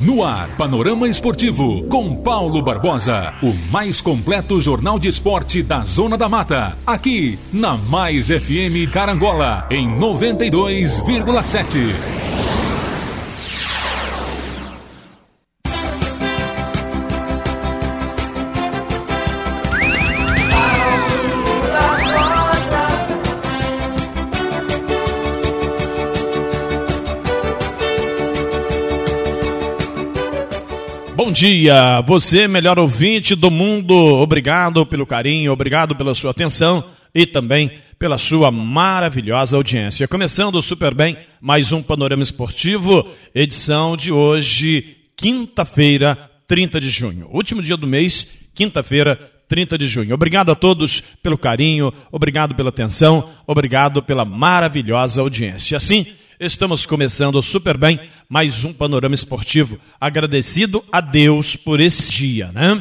No ar, Panorama Esportivo, com Paulo Barbosa. O mais completo jornal de esporte da Zona da Mata. Aqui, na Mais FM Carangola, em 92,7. Dia, você melhor ouvinte do mundo. Obrigado pelo carinho, obrigado pela sua atenção e também pela sua maravilhosa audiência. Começando super bem, mais um Panorama Esportivo, edição de hoje, quinta-feira, 30 de junho. Último dia do mês, quinta-feira, 30 de junho. Obrigado a todos pelo carinho, obrigado pela atenção, obrigado pela maravilhosa audiência. Assim, Estamos começando super bem mais um panorama esportivo. Agradecido a Deus por esse dia, né?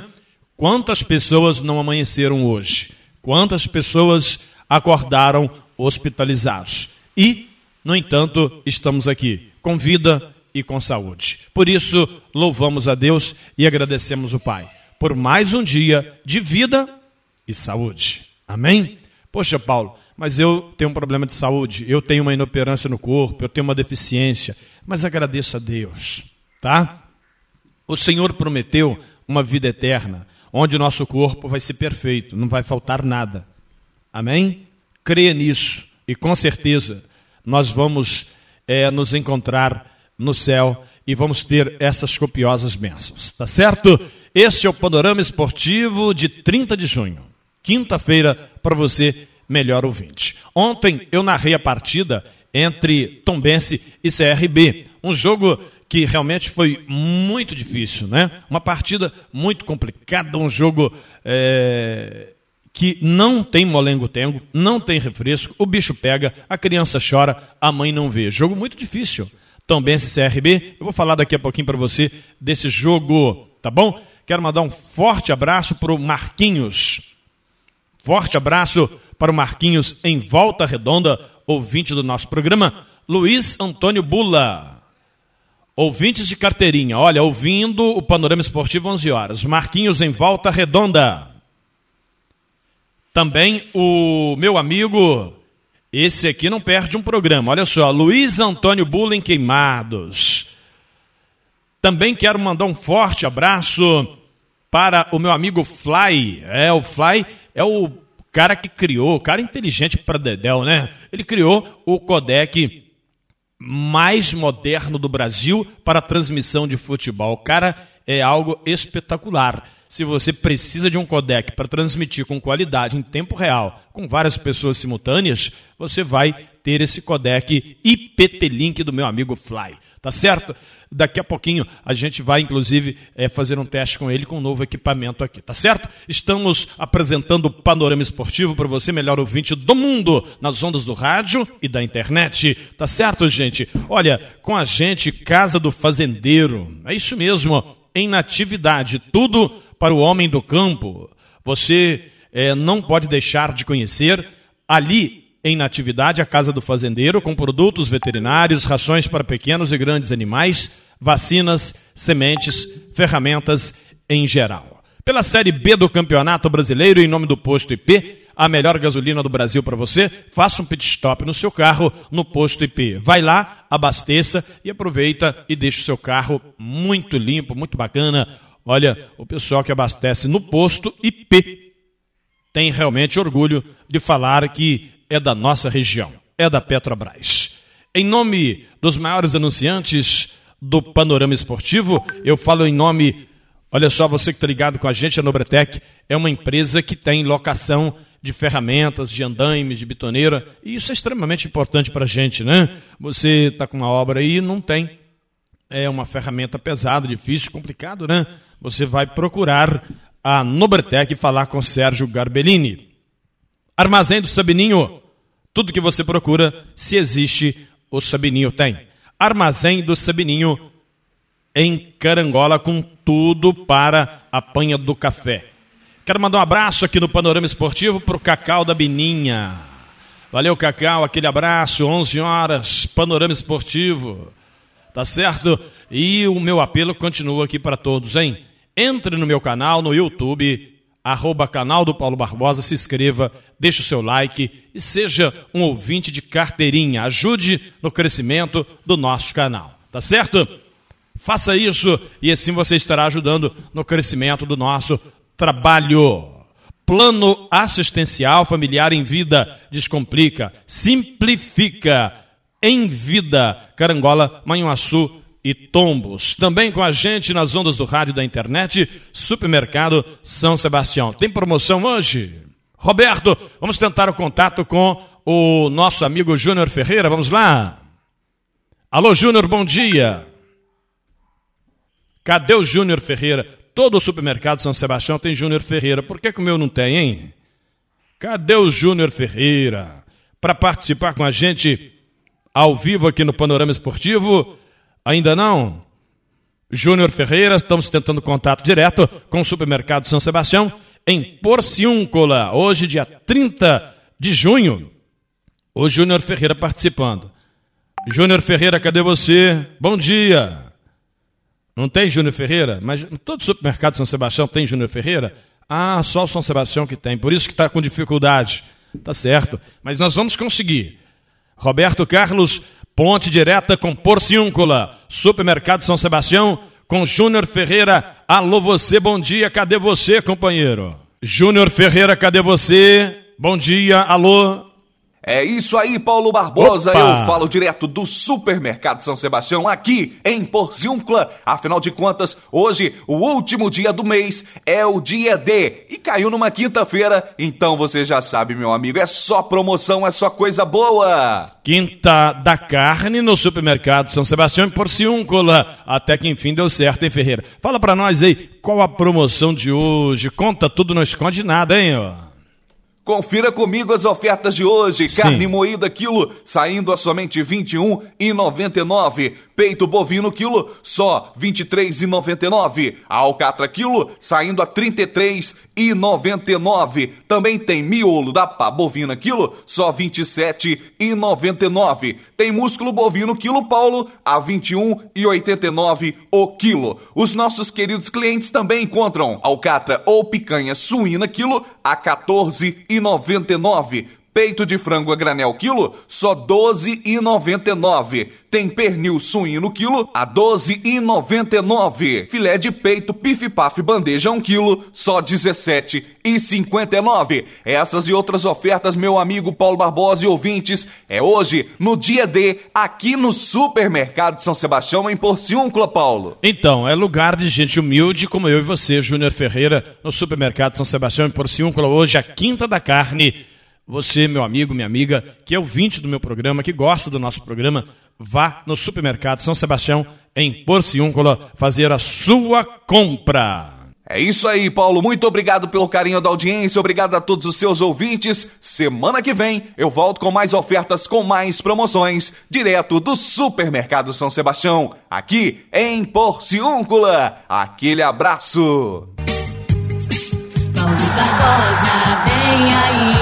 Quantas pessoas não amanheceram hoje? Quantas pessoas acordaram hospitalizados? E, no entanto, estamos aqui com vida e com saúde. Por isso, louvamos a Deus e agradecemos o Pai por mais um dia de vida e saúde. Amém? Poxa, Paulo, mas eu tenho um problema de saúde, eu tenho uma inoperância no corpo, eu tenho uma deficiência, mas agradeço a Deus, tá? O Senhor prometeu uma vida eterna, onde o nosso corpo vai ser perfeito, não vai faltar nada. Amém? Creia nisso e com certeza nós vamos é, nos encontrar no céu e vamos ter essas copiosas bênçãos, tá certo? Este é o Panorama Esportivo de 30 de junho, quinta-feira, para você melhor ouvinte. Ontem eu narrei a partida entre Tombense e CRB, um jogo que realmente foi muito difícil, né? Uma partida muito complicada, um jogo é, que não tem molengo-tengo, não tem refresco, o bicho pega, a criança chora, a mãe não vê. Jogo muito difícil. Tombense CRB, eu vou falar daqui a pouquinho para você desse jogo, tá bom? Quero mandar um forte abraço para o Marquinhos. Forte abraço para o Marquinhos em Volta Redonda, ouvinte do nosso programa, Luiz Antônio Bula. Ouvintes de carteirinha, olha, ouvindo o Panorama Esportivo 11 horas. Marquinhos em Volta Redonda. Também o meu amigo, esse aqui não perde um programa, olha só, Luiz Antônio Bula em Queimados. Também quero mandar um forte abraço para o meu amigo Fly. É, o Fly é o cara que criou, cara inteligente para Dedel, né? Ele criou o codec mais moderno do Brasil para transmissão de futebol. O cara é algo espetacular. Se você precisa de um codec para transmitir com qualidade em tempo real, com várias pessoas simultâneas, você vai ter esse codec IPT-Link do meu amigo Fly. Tá certo? Daqui a pouquinho a gente vai, inclusive, é, fazer um teste com ele com um novo equipamento aqui, tá certo? Estamos apresentando o panorama esportivo para você, melhor ouvinte do mundo, nas ondas do rádio e da internet, tá certo, gente? Olha, com a gente, Casa do Fazendeiro, é isso mesmo, em natividade, tudo para o homem do campo. Você é, não pode deixar de conhecer ali em natividade a Casa do Fazendeiro, com produtos veterinários, rações para pequenos e grandes animais, vacinas, sementes, ferramentas em geral. Pela Série B do Campeonato Brasileiro, em nome do Posto IP, a melhor gasolina do Brasil para você, faça um pit stop no seu carro no Posto IP. Vai lá, abasteça e aproveita e deixa o seu carro muito limpo, muito bacana. Olha, o pessoal que abastece no Posto IP tem realmente orgulho de falar que é da nossa região, é da Petrobras. Em nome dos maiores anunciantes do panorama esportivo, eu falo em nome. Olha só, você que está ligado com a gente, a Nobretec é uma empresa que tem locação de ferramentas, de andaimes, de bitoneira, e isso é extremamente importante para a gente, né? Você está com uma obra aí e não tem é uma ferramenta pesada, difícil, complicado, né? Você vai procurar a Nobretec e falar com Sérgio Garbellini. Armazém do Sabininho, tudo que você procura, se existe, o Sabininho tem. Armazém do Sabininho em Carangola com tudo para a panha do café. Quero mandar um abraço aqui no Panorama Esportivo para o Cacau da Bininha. Valeu, Cacau, aquele abraço, 11 horas, Panorama Esportivo. Tá certo? E o meu apelo continua aqui para todos, hein? Entre no meu canal no YouTube, arroba canal do Paulo Barbosa, se inscreva, deixe o seu like e seja um ouvinte de carteirinha. Ajude no crescimento do nosso canal. Tá certo? Faça isso e assim você estará ajudando no crescimento do nosso trabalho. Plano assistencial familiar em vida descomplica, simplifica em vida. Carangola, Manhuaçu e Tombos. Também com a gente nas ondas do rádio da internet, Supermercado São Sebastião. Tem promoção hoje? Roberto, vamos tentar o contato com o nosso amigo Júnior Ferreira. Vamos lá? Alô, Júnior, bom dia. Cadê o Júnior Ferreira? Todo o supermercado São Sebastião tem Júnior Ferreira. Por que, que o meu não tem, hein? Cadê o Júnior Ferreira? Para participar com a gente ao vivo aqui no Panorama Esportivo? Ainda não? Júnior Ferreira, estamos tentando contato direto com o supermercado São Sebastião em Porciúncula, hoje, dia 30 de junho. O Júnior Ferreira participando. Júnior Ferreira, cadê você? Bom dia. Não tem Júnior Ferreira? Mas todo supermercado São Sebastião tem Júnior Ferreira? Ah, só o São Sebastião que tem, por isso que está com dificuldade. Tá certo, mas nós vamos conseguir. Roberto Carlos, ponte direta com Porciúncula, supermercado São Sebastião, com Júnior Ferreira. Alô você, bom dia, cadê você, companheiro? Júnior Ferreira, cadê você? Bom dia, alô. É isso aí, Paulo Barbosa. Opa. Eu falo direto do Supermercado São Sebastião, aqui em Porciúncula. Afinal de contas, hoje, o último dia do mês, é o dia D. E caiu numa quinta-feira, então você já sabe, meu amigo, é só promoção, é só coisa boa. Quinta da carne no Supermercado São Sebastião em Porciúncula. Até que enfim deu certo, hein, Ferreira? Fala pra nós aí, qual a promoção de hoje? Conta tudo, não esconde nada, hein, ó. Confira comigo as ofertas de hoje. Sim. Carne moída quilo saindo a somente R$ 21,99. Peito bovino quilo só R$ 23,99. A alcatra quilo saindo a R$ 33,99. Também tem miolo da pá bovina quilo só R$ 27,99. Tem músculo bovino quilo Paulo a R$ 21,89 o quilo. Os nossos queridos clientes também encontram alcatra ou picanha suína quilo a R$ 14,99 nove Peito de frango a granel quilo, só 12,99. Tem pernil suíno quilo a 12,99. Filé de peito pif paf bandeja 1 quilo, só 17,59. Essas e outras ofertas, meu amigo Paulo Barbosa e ouvintes, é hoje, no dia D, aqui no Supermercado São Sebastião, em Porciúncula, Paulo. Então, é lugar de gente humilde como eu e você, Júnior Ferreira, no Supermercado São Sebastião, em Porciúncula, hoje a Quinta da Carne você, meu amigo, minha amiga, que é ouvinte do meu programa, que gosta do nosso programa, vá no supermercado São Sebastião, em Porciúncula, fazer a sua compra. É isso aí, Paulo. Muito obrigado pelo carinho da audiência, obrigado a todos os seus ouvintes. Semana que vem eu volto com mais ofertas, com mais promoções, direto do Supermercado São Sebastião, aqui em Porciúncula. Aquele abraço. Paulo Barbosa, vem aí.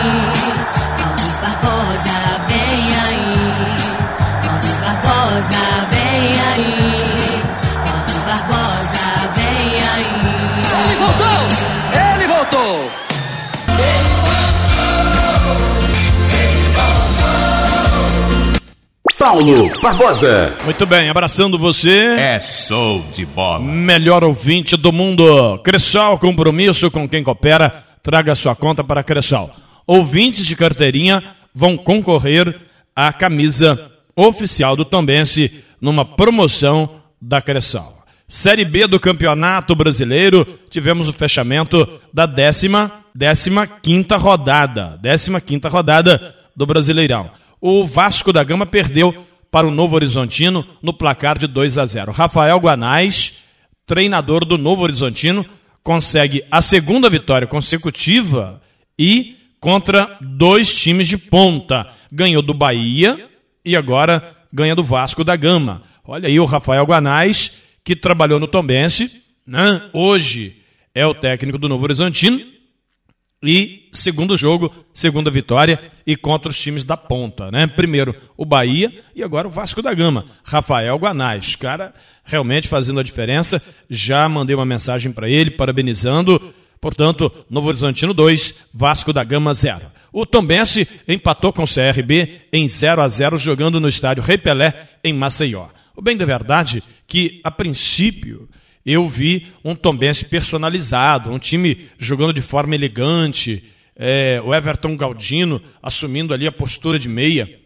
Paulo Barbosa. Muito bem, abraçando você. É show de bola. Melhor ouvinte do mundo. Cressal, compromisso com quem coopera. Traga sua conta para Cressal. Ouvintes de carteirinha vão concorrer à camisa oficial do Tombense numa promoção da Cressal. Série B do Campeonato Brasileiro, tivemos o fechamento da décima, décima quinta rodada, décima quinta rodada do Brasileirão. O Vasco da Gama perdeu para o Novo Horizontino no placar de 2 a 0. Rafael Guanais, treinador do Novo Horizontino, consegue a segunda vitória consecutiva e contra dois times de ponta. Ganhou do Bahia e agora ganha do Vasco da Gama. Olha aí o Rafael Guanais, que trabalhou no Tombense, né? hoje é o técnico do Novo Horizontino. E segundo jogo, segunda vitória e contra os times da ponta, né? Primeiro o Bahia e agora o Vasco da Gama. Rafael Guanais, cara, realmente fazendo a diferença. Já mandei uma mensagem para ele parabenizando. Portanto, Novo Horizontino 2, Vasco da Gama 0. O Tombense empatou com o CRB em 0 a 0 jogando no estádio Rei Pelé em Maceió. O bem da verdade que a princípio eu vi um Tombense personalizado, um time jogando de forma elegante, é, o Everton Galdino assumindo ali a postura de meia.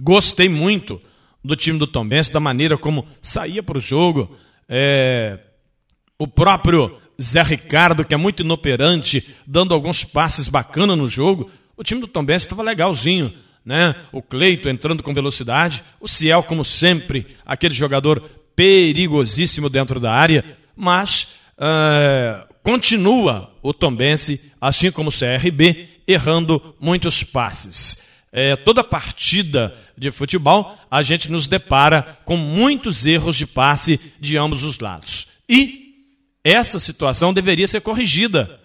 Gostei muito do time do Tombense, da maneira como saía para o jogo. É, o próprio Zé Ricardo, que é muito inoperante, dando alguns passes bacanas no jogo. O time do Tombense estava legalzinho. Né? O Cleito entrando com velocidade, o Ciel, como sempre, aquele jogador perigosíssimo dentro da área, mas uh, continua o Tombense, assim como o CRB, errando muitos passes. É, toda partida de futebol, a gente nos depara com muitos erros de passe de ambos os lados. E essa situação deveria ser corrigida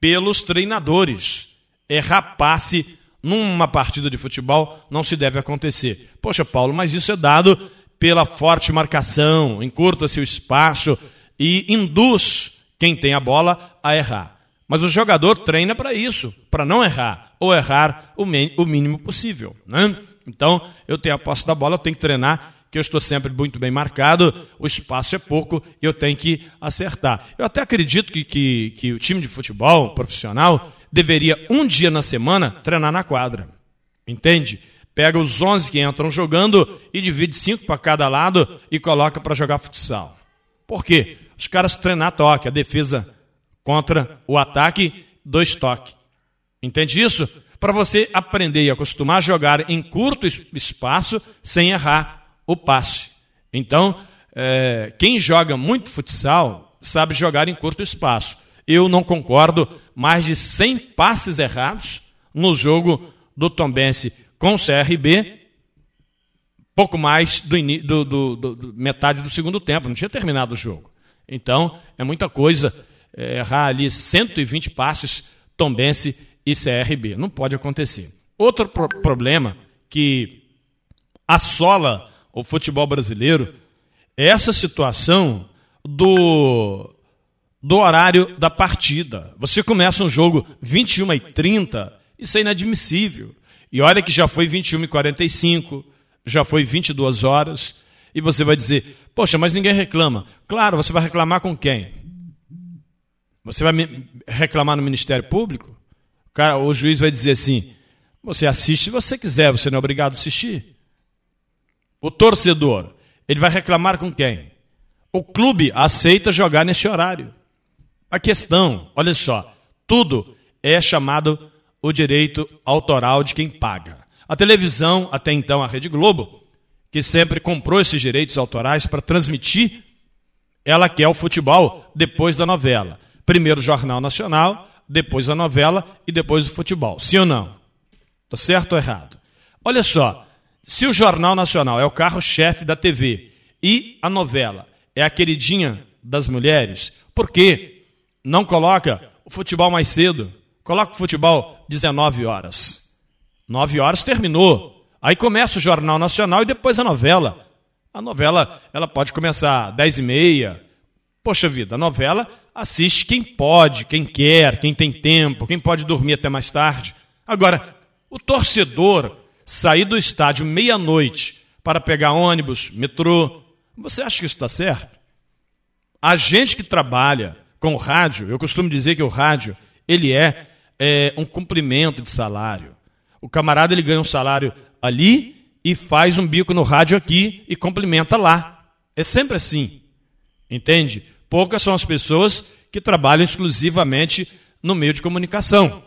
pelos treinadores. Errar passe numa partida de futebol não se deve acontecer. Poxa, Paulo, mas isso é dado pela forte marcação, encurta-se o espaço e induz quem tem a bola a errar. Mas o jogador treina para isso, para não errar, ou errar o, mínimo possível. Né? Então, eu tenho a posse da bola, eu tenho que treinar, que eu estou sempre muito bem marcado, o espaço é pouco e eu tenho que acertar. Eu até acredito que, que, que o time de futebol profissional deveria, um dia na semana, treinar na quadra. Entende? Pega os 11 que entram jogando e divide cinco para cada lado e coloca para jogar futsal. Por quê? Os caras treinar toque, a defesa contra o ataque, dois toques. Entende isso? Para você aprender e acostumar a jogar em curto espaço sem errar o passe. Então, é, quem joga muito futsal sabe jogar em curto espaço. Eu não concordo. Mais de 100 passes errados no jogo do Tombense com o CRB, pouco mais do, do, do, do, metade do segundo tempo, não tinha terminado o jogo. Então, é muita coisa é, errar ali 120 passes Tombense e CRB. Não pode acontecer. Outro pro problema que assola o futebol brasileiro é essa situação do, do horário da partida. Você começa um jogo 21 e 30, isso é inadmissível. E olha que já foi 21 e 45, já foi 22 horas, e você vai dizer, poxa, mas ninguém reclama. Claro, você vai reclamar com quem? Você vai reclamar no Ministério Público? O, cara, o juiz vai dizer assim, você assiste se você quiser, você não é obrigado a assistir. O torcedor, ele vai reclamar com quem? O clube aceita jogar nesse horário. A questão, olha só, tudo é chamado o direito autoral de quem paga. A televisão, até então a Rede Globo, que sempre comprou esses direitos autorais para transmitir, ela quer o futebol depois da novela. Primeiro o Jornal Nacional, depois a novela e depois o futebol. Sim ou não? Está certo ou errado? Olha só, se o Jornal Nacional é o carro-chefe da TV e a novela é a queridinha das mulheres, por que não coloca o futebol mais cedo? Coloca o futebol 19 horas. 9 horas terminou. Aí começa o Jornal Nacional e depois a novela. A novela ela pode começar 10 e meia. Poxa vida, a novela assiste quem pode, quem quer, quem tem tempo, quem pode dormir até mais tarde. Agora, o torcedor sair do estádio meia-noite para pegar ônibus, metrô, você acha que isso está certo? A gente que trabalha com o rádio, eu costumo dizer que o rádio ele é é, um cumprimento de salário. O camarada ele ganha um salário ali e faz um bico no rádio aqui e cumprimenta lá. É sempre assim. Entende? Poucas são as pessoas que trabalham exclusivamente no meio de comunicação.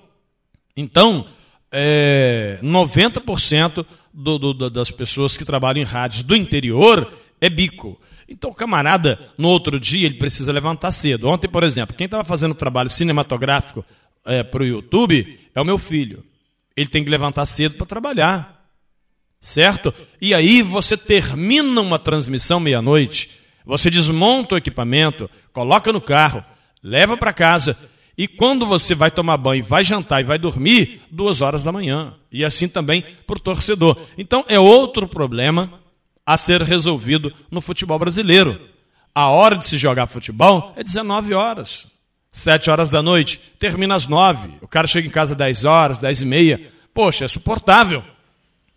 Então, é, 90% do, do, das pessoas que trabalham em rádios do interior é bico. Então, o camarada, no outro dia, ele precisa levantar cedo. Ontem, por exemplo, quem estava fazendo trabalho cinematográfico é, para o YouTube é o meu filho. Ele tem que levantar cedo para trabalhar. Certo? E aí você termina uma transmissão meia-noite, você desmonta o equipamento, coloca no carro, leva para casa e quando você vai tomar banho, vai jantar e vai dormir, duas horas da manhã. E assim também para o torcedor. Então é outro problema a ser resolvido no futebol brasileiro. A hora de se jogar futebol é 19 horas. 7 horas da noite, termina às 9. O cara chega em casa às 10 horas, 10 e meia. Poxa, é suportável.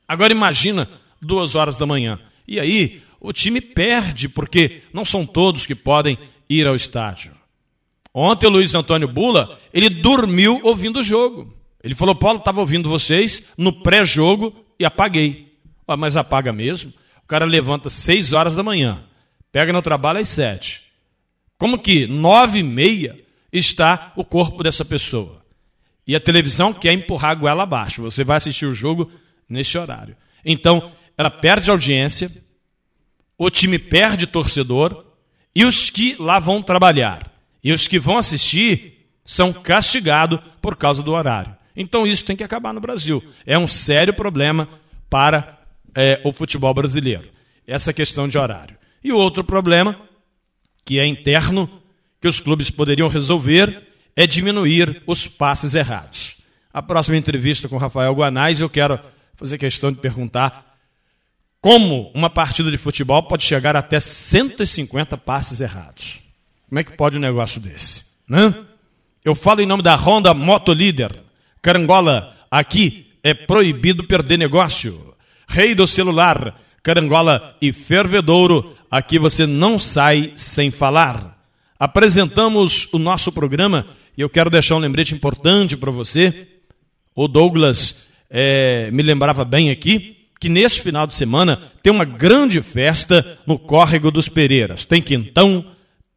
Agora imagina duas horas da manhã. E aí o time perde, porque não são todos que podem ir ao estádio. Ontem o Luiz Antônio Bula, ele dormiu ouvindo o jogo. Ele falou, Paulo, estava ouvindo vocês no pré-jogo e apaguei. Ah, mas apaga mesmo? O cara levanta seis horas da manhã, pega no trabalho às sete. Como que nove e meia está o corpo dessa pessoa? E a televisão quer empurrar a goela abaixo. Você vai assistir o jogo nesse horário. Então, ela perde audiência, o time perde torcedor, e os que lá vão trabalhar e os que vão assistir são castigados por causa do horário. Então isso tem que acabar no Brasil. É um sério problema para é, o futebol brasileiro, essa questão de horário. E o outro problema, que é interno, que os clubes poderiam resolver, é diminuir os passes errados. A próxima entrevista com Rafael Guanais, eu quero fazer questão de perguntar como uma partida de futebol pode chegar até 150 passes errados. Como é que pode um negócio desse? Né? Eu falo em nome da Honda Moto Líder. Carangola, aqui é proibido perder negócio. Rei do celular, Carangola e Fervedouro, aqui você não sai sem falar. Apresentamos o nosso programa e eu quero deixar um lembrete importante para você. O Douglas é, me lembrava bem aqui que nesse final de semana tem uma grande festa no Córrego dos Pereiras. Tem quintão,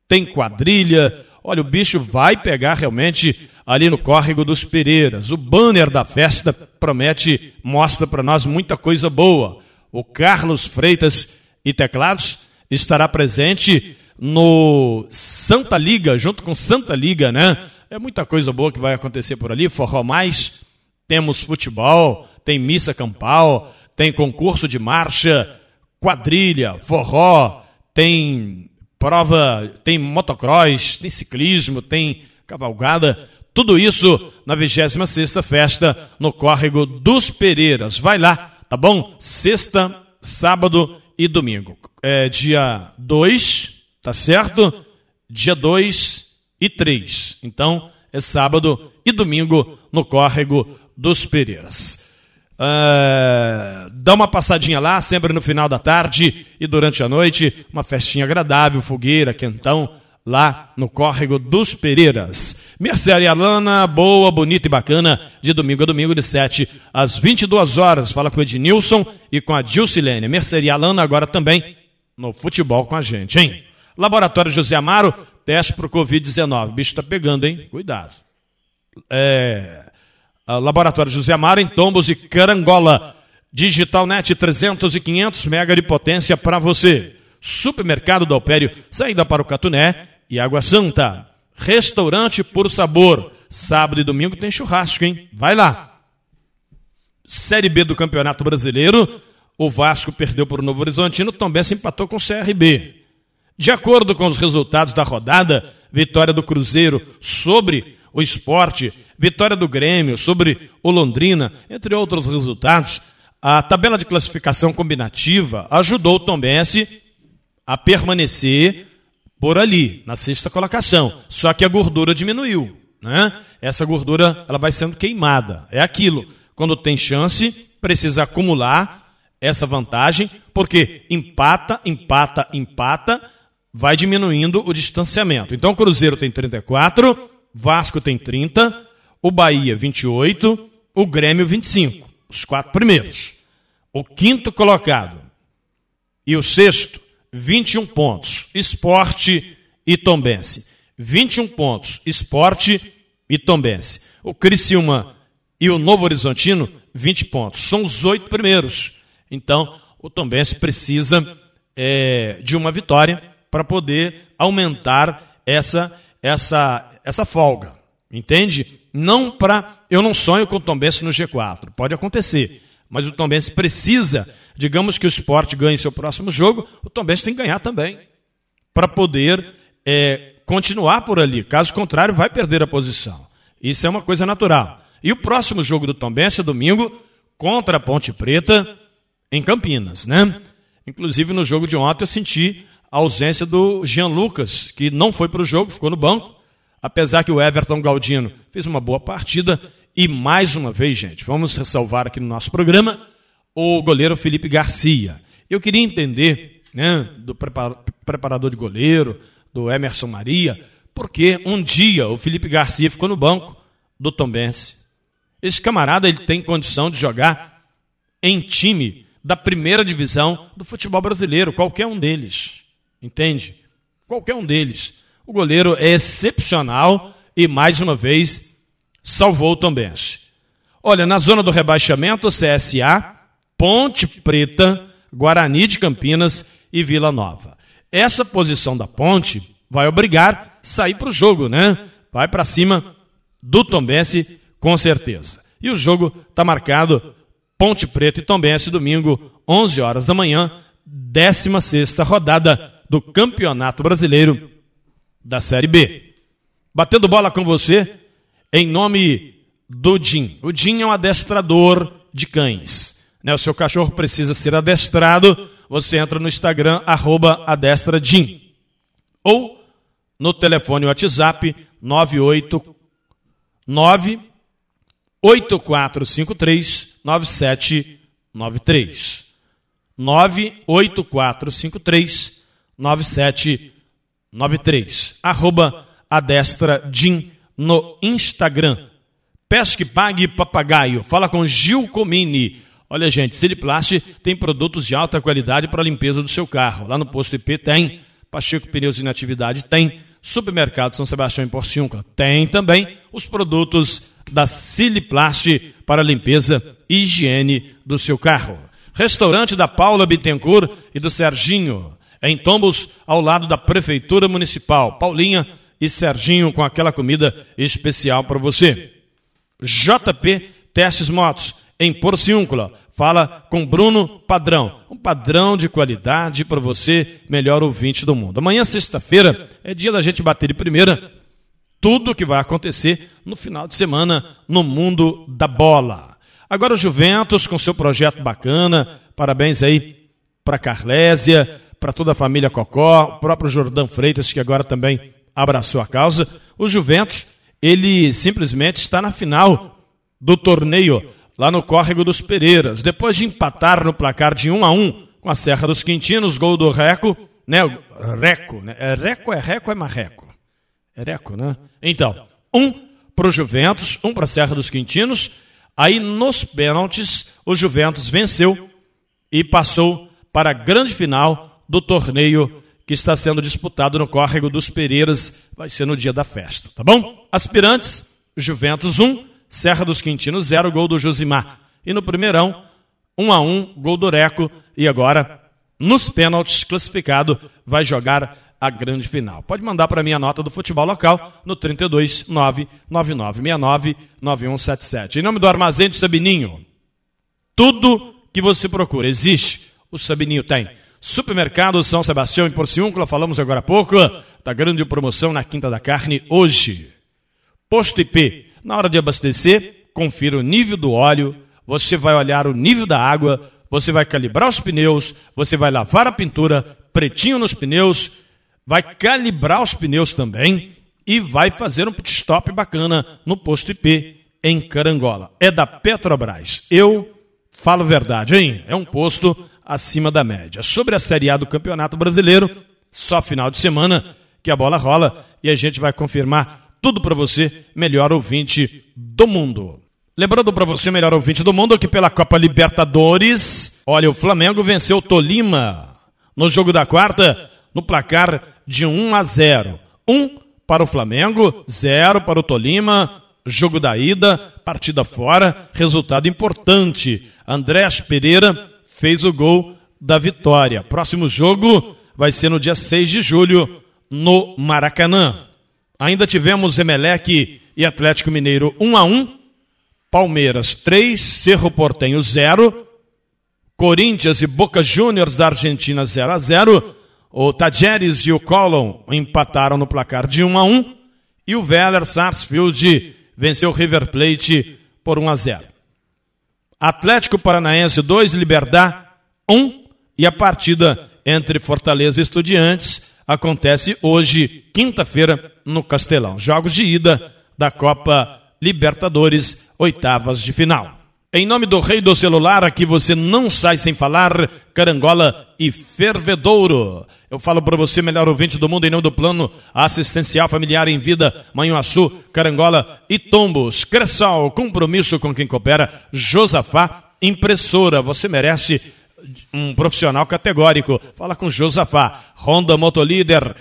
tem quadrilha. Olha, o bicho vai pegar realmente ali no córrego dos Pereiras. O banner da festa promete, mostra para nós muita coisa boa. O Carlos Freitas e Teclados estará presente no Santa Liga, junto com Santa Liga, né? É muita coisa boa que vai acontecer por ali. Forró mais, temos futebol, tem missa campal, tem concurso de marcha, quadrilha, forró, tem prova, tem motocross, tem ciclismo, tem cavalgada, tudo isso na 26 festa no Córrego dos Pereiras. Vai lá, tá bom? Sexta, sábado e domingo. É dia 2, tá certo? Dia 2 e 3. Então, é sábado e domingo no Córrego dos Pereiras. Uh, dá uma passadinha lá, sempre no final da tarde e durante a noite, uma festinha agradável, fogueira, quentão, lá no Córrego dos Pereiras. Mercearia Lana, boa, bonita e bacana, de domingo a domingo, de 7 às 22 horas. Fala com o Ednilson e com a Dilcilene. Mercearia Lana agora também no futebol com a gente, hein? Laboratório José Amaro, teste para o Covid-19. O bicho tá pegando, hein? Cuidado. É... Laboratório José Amaro em Tombos e Carangola. Digitalnet 300 e 500 mega de potência para você. Supermercado do Alpério, saída para o Catuné e Água Santa. Restaurante por sabor. Sábado e domingo tem churrasco, hein? Vai lá. Série B do Campeonato Brasileiro. O Vasco perdeu por Novo Horizontino, também se empatou com o CRB. De acordo com os resultados da rodada, vitória do Cruzeiro sobre o esporte, vitória do Grêmio sobre o Londrina, entre outros resultados, a tabela de classificação combinativa ajudou o Tombense a permanecer por ali, na sexta colocação. Só que a gordura diminuiu. Né? Essa gordura ela vai sendo queimada. É aquilo. Quando tem chance, precisa acumular essa vantagem, porque empata, empata, empata, vai diminuindo o distanciamento. Então o Cruzeiro tem 34, Vasco tem 30, o Bahia 28, o Grêmio 25. Os quatro primeiros. O quinto colocado e o sexto, 21 pontos. Esporte e Tombense. 21 pontos. Esporte e Tombense. O Criciúma e o Novo Horizontino, 20 pontos. São os oito primeiros. Então, o Tombense precisa é, de uma vitória para poder aumentar essa, essa essa folga. Entende? Não para. Eu não sonho com o Tombense no G4. Pode acontecer. Mas o Tombense precisa, digamos que o esporte ganhe seu próximo jogo, o Tombense tem que ganhar também. Para poder é, continuar por ali. Caso contrário, vai perder a posição. Isso é uma coisa natural. E o próximo jogo do Tombense é domingo contra a Ponte Preta em Campinas, né? Inclusive no jogo de ontem eu senti a ausência do Jean Lucas, que não foi para o jogo, ficou no banco, apesar que o Everton Galdino fez uma boa partida e mais uma vez, gente, vamos ressalvar aqui no nosso programa o goleiro Felipe Garcia. Eu queria entender, né, do preparador de goleiro, do Emerson Maria, porque um dia o Felipe Garcia ficou no banco do Tombense. Esse camarada ele tem condição de jogar em time da primeira divisão do futebol brasileiro, qualquer um deles. Entende? Qualquer um deles. O goleiro é excepcional e mais uma vez salvou o Tombense. Olha, na zona do rebaixamento, CSA, Ponte Preta, Guarani de Campinas e Vila Nova. Essa posição da Ponte vai obrigar sair para o jogo, né? Vai para cima do Tombense, com certeza. E o jogo está marcado Ponte Preta e Tombense, domingo, 11 horas da manhã, 16 rodada do Campeonato Brasileiro da Série B. Batendo bola com você, em nome do Jim. O Jim é um adestrador de cães. Né? O seu cachorro precisa ser adestrado, você entra no Instagram, arroba adestradjim. Ou no telefone WhatsApp 989 8453 9793. 98453 9793. Arroba Adestra Jim no Instagram. Pesque Pague Papagaio. Fala com Gil Comini. Olha, gente, Siliplast tem produtos de alta qualidade para a limpeza do seu carro. Lá no posto IP tem. Pacheco Pneus Inatividade tem. Supermercado São Sebastião em Porciúncula tem também os produtos da Siliplast para limpeza e higiene do seu carro. Restaurante da Paula Bittencourt e do Serginho, em Tombos, ao lado da Prefeitura Municipal. Paulinha e Serginho com aquela comida especial para você. JP Testes Motos, em Porciúncula. Fala com Bruno Padrão. Um padrão de qualidade para você, melhor ouvinte do mundo. Amanhã, sexta-feira, é dia da gente bater de primeira tudo o que vai acontecer no final de semana no mundo da bola. Agora o Juventus com seu projeto bacana, parabéns aí para Carlésia, para toda a família Cocó, o próprio Jordão Freitas que agora também abraçou a causa. O Juventus, ele simplesmente está na final do torneio lá no Córrego dos Pereiras, depois de empatar no placar de 1 a 1 com a Serra dos Quintinos, gol do Reco, né? Reco, né? É Reco é Reco é Marreco. É Reco, né? Então, um para o Juventus, um para a Serra dos Quintinos. Aí nos pênaltis, o Juventus venceu e passou para a grande final do torneio que está sendo disputado no Córrego dos Pereiras. Vai ser no dia da festa, tá bom? Aspirantes, Juventus 1, Serra dos Quintinos 0, gol do Josimar. E no primeirão, 1 a 1, gol do Reco. E agora, nos pênaltis, classificado, vai jogar a grande final. Pode mandar para mim a nota do futebol local no 32 99969 9177. Em nome do Armazém do Sabininho, tudo que você procura existe, o Sabininho tem. Supermercado São Sebastião em Porciúncula, falamos agora há pouco, da grande promoção na Quinta da Carne hoje. Posto IP, na hora de abastecer, confira o nível do óleo, você vai olhar o nível da água, você vai calibrar os pneus, você vai lavar a pintura, pretinho nos pneus, vai calibrar os pneus também e vai fazer um pit stop bacana no posto IP em Carangola. É da Petrobras. Eu falo verdade, hein? É um posto acima da média. Sobre a Série A do Campeonato Brasileiro, só final de semana que a bola rola e a gente vai confirmar tudo para você, melhor ouvinte do mundo. Lembrando para você, melhor ouvinte do mundo, que pela Copa Libertadores, olha, o Flamengo venceu o Tolima no jogo da quarta, no placar de 1 a 0. 1 para o Flamengo, 0 para o Tolima. Jogo da ida, partida fora, resultado importante. Andrés Pereira fez o gol da vitória. Próximo jogo vai ser no dia 6 de julho, no Maracanã. Ainda tivemos Emelec e Atlético Mineiro 1 a 1. Palmeiras 3, Cerro Portenho 0. Corinthians e Boca Juniors da Argentina 0 a 0. O Tajeres e o Colon empataram no placar de 1 a 1 e o Weller Sarsfield venceu o River Plate por 1 a 0. Atlético Paranaense 2, Liberdade 1 e a partida entre Fortaleza e Estudiantes acontece hoje, quinta-feira, no Castelão. Jogos de ida da Copa Libertadores, oitavas de final. Em nome do rei do celular, aqui você não sai sem falar, carangola e fervedouro. Eu falo para você, melhor ouvinte do mundo, em nome do plano assistencial familiar em vida, Manhuaçu, Carangola e Tombos. Cressal, compromisso com quem coopera. Josafá, impressora. Você merece um profissional categórico. Fala com Josafá. Honda Motolíder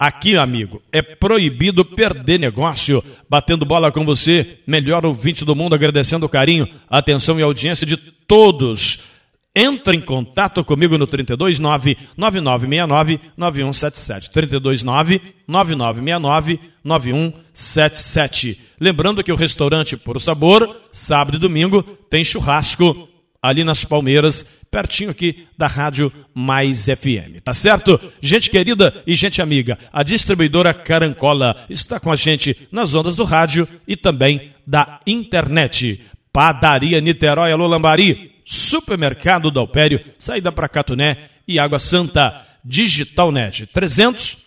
Aqui, amigo, é proibido perder negócio. Batendo bola com você, melhor ouvinte do mundo, agradecendo o carinho, atenção e audiência de todos. Entra em contato comigo no 329 9969 9177. 329 9969 9177. Lembrando que o restaurante Por Sabor, sábado e domingo, tem churrasco ali nas Palmeiras, pertinho aqui da Rádio Mais FM. Tá certo? Gente querida e gente amiga, a distribuidora Carancola está com a gente nas ondas do rádio e também da internet. Padaria Niterói, Alô Lambari, Supermercado do Alpério, saída para Catuné e Água Santa, Digital Net, 300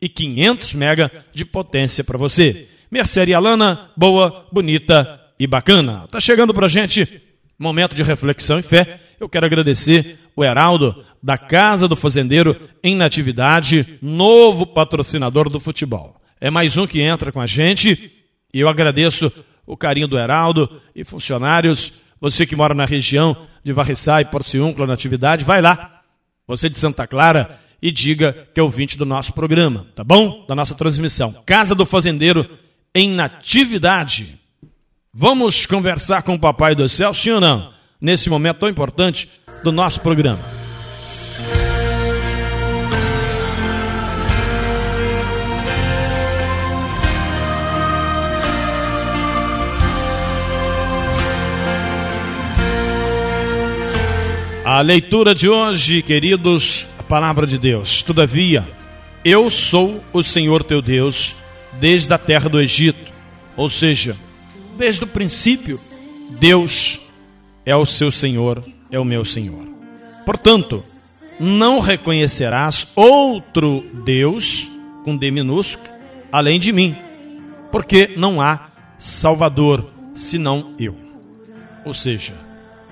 e 500 mega de potência para você. Mercearia Lana, boa, bonita e bacana. Tá chegando pra gente momento de reflexão e fé, eu quero agradecer o Heraldo, da Casa do Fazendeiro, em Natividade, novo patrocinador do futebol. É mais um que entra com a gente e eu agradeço o carinho do Heraldo e funcionários. Você que mora na região de Varriçai, Porciúncula, Natividade, vai lá. Você de Santa Clara e diga que é ouvinte do nosso programa, tá bom? Da nossa transmissão. Casa do Fazendeiro em Natividade. Vamos conversar com o Papai do Céu, sim ou não? Nesse momento tão importante do nosso programa. A leitura de hoje, queridos, a palavra de Deus. Todavia, eu sou o Senhor teu Deus desde a terra do Egito, ou seja, Desde o princípio, Deus é o seu Senhor, é o meu Senhor. Portanto, não reconhecerás outro Deus, com D minúsculo, além de mim, porque não há Salvador senão eu. Ou seja,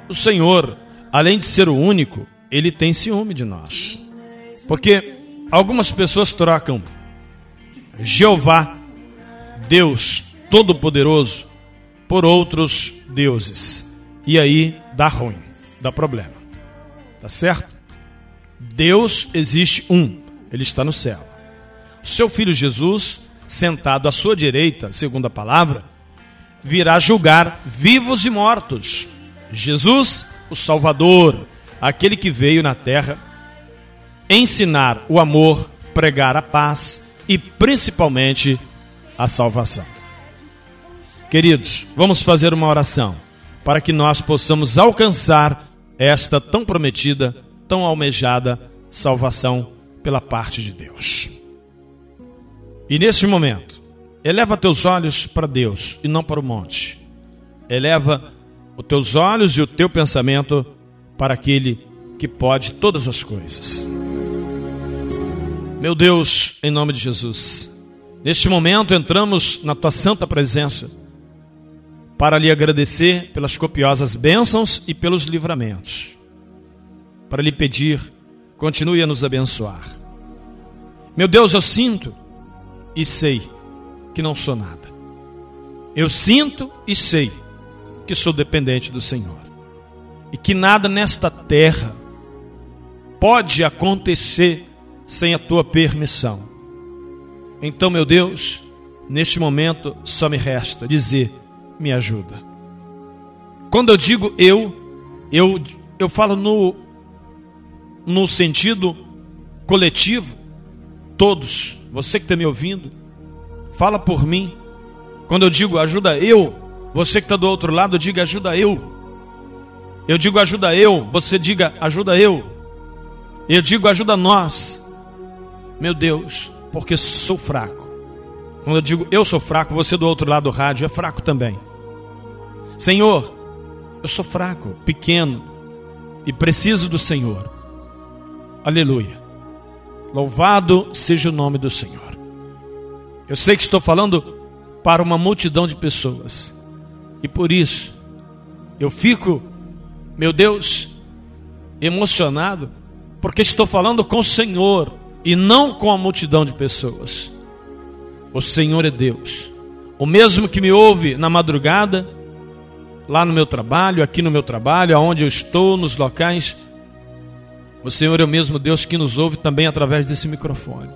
o Senhor, além de ser o único, ele tem ciúme de nós. Porque algumas pessoas trocam Jeová, Deus Todo-Poderoso, por outros deuses. E aí dá ruim, dá problema. Tá certo? Deus existe um, ele está no céu. Seu filho Jesus, sentado à sua direita, segundo a palavra, virá julgar vivos e mortos. Jesus, o Salvador, aquele que veio na terra ensinar o amor, pregar a paz e principalmente a salvação. Queridos, vamos fazer uma oração para que nós possamos alcançar esta tão prometida, tão almejada salvação pela parte de Deus. E neste momento, eleva teus olhos para Deus e não para o monte. Eleva os teus olhos e o teu pensamento para aquele que pode todas as coisas. Meu Deus, em nome de Jesus, neste momento entramos na tua santa presença para lhe agradecer pelas copiosas bênçãos e pelos livramentos. Para lhe pedir, continue a nos abençoar. Meu Deus, eu sinto e sei que não sou nada. Eu sinto e sei que sou dependente do Senhor. E que nada nesta terra pode acontecer sem a tua permissão. Então, meu Deus, neste momento só me resta dizer me ajuda. Quando eu digo eu, eu, eu falo no, no sentido coletivo, todos, você que está me ouvindo, fala por mim, Quando eu digo ajuda eu, você que está do outro lado, diga ajuda eu. Eu digo ajuda eu, você diga ajuda eu. Eu digo ajuda nós. Meu Deus, porque sou fraco. Quando eu digo eu sou fraco, você do outro lado do rádio é fraco também. Senhor, eu sou fraco, pequeno e preciso do Senhor. Aleluia. Louvado seja o nome do Senhor. Eu sei que estou falando para uma multidão de pessoas. E por isso, eu fico, meu Deus, emocionado, porque estou falando com o Senhor e não com a multidão de pessoas. O Senhor é Deus. O mesmo que me ouve na madrugada, lá no meu trabalho, aqui no meu trabalho, aonde eu estou, nos locais. O Senhor é o mesmo Deus que nos ouve também através desse microfone.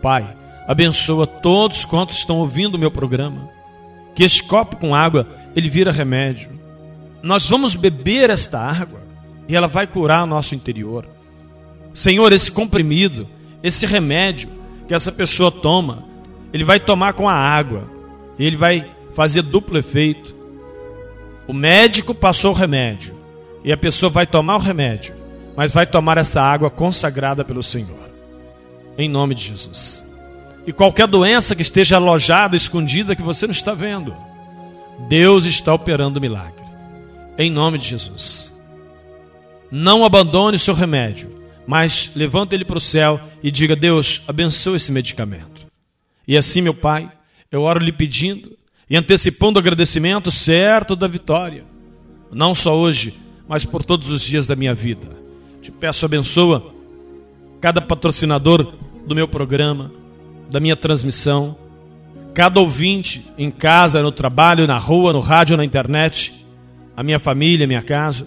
Pai, abençoa todos quantos estão ouvindo o meu programa. Que este copo com água, ele vira remédio. Nós vamos beber esta água e ela vai curar o nosso interior. Senhor, esse comprimido, esse remédio que essa pessoa toma, ele vai tomar com a água e ele vai fazer duplo efeito. O médico passou o remédio e a pessoa vai tomar o remédio, mas vai tomar essa água consagrada pelo Senhor. Em nome de Jesus. E qualquer doença que esteja alojada, escondida, que você não está vendo, Deus está operando o milagre. Em nome de Jesus. Não abandone o seu remédio mas levanta ele para o céu e diga: Deus, abençoe esse medicamento. E assim, meu Pai, eu oro lhe pedindo e antecipando o agradecimento certo da vitória, não só hoje, mas por todos os dias da minha vida. Te peço, abençoa cada patrocinador do meu programa, da minha transmissão, cada ouvinte em casa, no trabalho, na rua, no rádio, na internet, a minha família, a minha casa.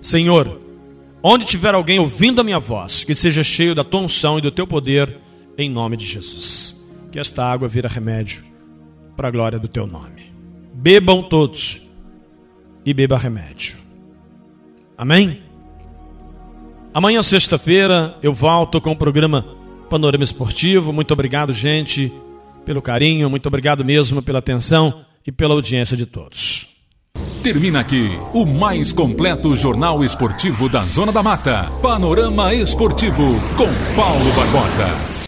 Senhor, Onde tiver alguém ouvindo a minha voz, que seja cheio da tua unção e do teu poder, em nome de Jesus. Que esta água vira remédio para a glória do teu nome. Bebam todos e beba remédio. Amém? Amanhã, sexta-feira, eu volto com o programa Panorama Esportivo. Muito obrigado, gente, pelo carinho. Muito obrigado mesmo pela atenção e pela audiência de todos. Termina aqui o mais completo jornal esportivo da Zona da Mata. Panorama Esportivo com Paulo Barbosa.